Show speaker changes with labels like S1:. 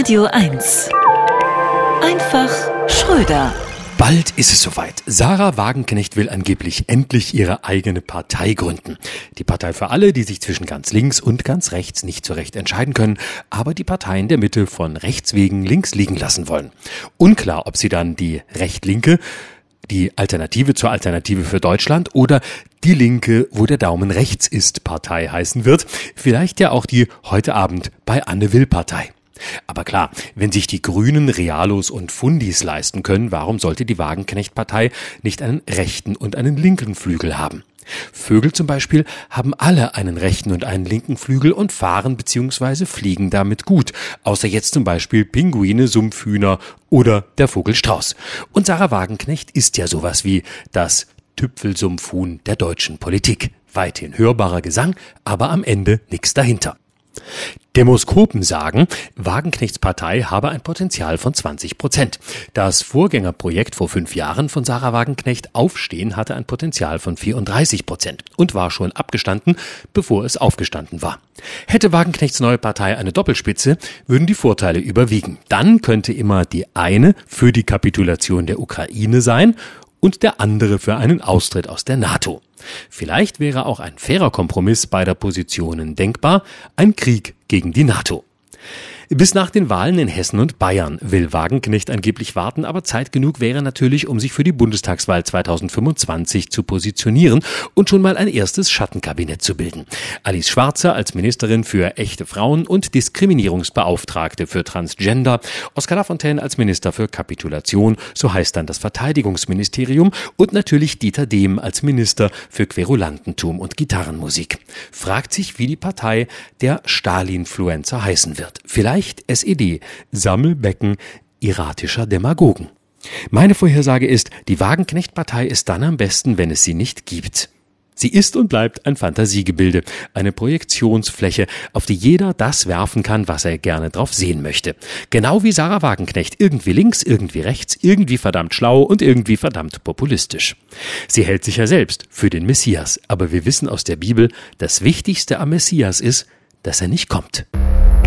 S1: Radio 1. Einfach Schröder.
S2: Bald ist es soweit. Sarah Wagenknecht will angeblich endlich ihre eigene Partei gründen. Die Partei für alle, die sich zwischen ganz links und ganz rechts nicht so recht entscheiden können, aber die Parteien der Mitte von rechts wegen links liegen lassen wollen. Unklar, ob sie dann die Recht-Linke, die Alternative zur Alternative für Deutschland oder die Linke, wo der Daumen rechts ist, Partei heißen wird. Vielleicht ja auch die heute Abend bei Anne Will Partei. Aber klar, wenn sich die Grünen Realos und Fundis leisten können, warum sollte die Wagenknecht-Partei nicht einen rechten und einen linken Flügel haben? Vögel zum Beispiel haben alle einen rechten und einen linken Flügel und fahren bzw. fliegen damit gut, außer jetzt zum Beispiel Pinguine, Sumpfhühner oder der Vogelstrauß. Und Sarah Wagenknecht ist ja sowas wie das Tüpfelsumpfhuhn der deutschen Politik. Weithin hörbarer Gesang, aber am Ende nichts dahinter. Demoskopen sagen, Wagenknechts Partei habe ein Potenzial von 20 Prozent. Das Vorgängerprojekt vor fünf Jahren von Sarah Wagenknecht Aufstehen hatte ein Potenzial von 34 Prozent und war schon abgestanden, bevor es aufgestanden war. Hätte Wagenknechts neue Partei eine Doppelspitze, würden die Vorteile überwiegen. Dann könnte immer die eine für die Kapitulation der Ukraine sein und der andere für einen Austritt aus der NATO. Vielleicht wäre auch ein fairer Kompromiss beider Positionen denkbar, ein Krieg gegen die NATO. Bis nach den Wahlen in Hessen und Bayern will Wagenknecht angeblich warten, aber Zeit genug wäre natürlich, um sich für die Bundestagswahl 2025 zu positionieren und schon mal ein erstes Schattenkabinett zu bilden. Alice Schwarzer als Ministerin für echte Frauen und Diskriminierungsbeauftragte für Transgender, Oskar Lafontaine als Minister für Kapitulation, so heißt dann das Verteidigungsministerium und natürlich Dieter Dehm als Minister für Querulantentum und Gitarrenmusik. Fragt sich, wie die Partei der Stalinfluencer heißen wird. Vielleicht Vielleicht SED, Sammelbecken iratischer Demagogen. Meine Vorhersage ist, die Wagenknecht-Partei ist dann am besten, wenn es sie nicht gibt. Sie ist und bleibt ein Fantasiegebilde, eine Projektionsfläche, auf die jeder das werfen kann, was er gerne drauf sehen möchte. Genau wie Sarah Wagenknecht, irgendwie links, irgendwie rechts, irgendwie verdammt schlau und irgendwie verdammt populistisch. Sie hält sich ja selbst für den Messias, aber wir wissen aus der Bibel, das Wichtigste am Messias ist, dass er nicht kommt.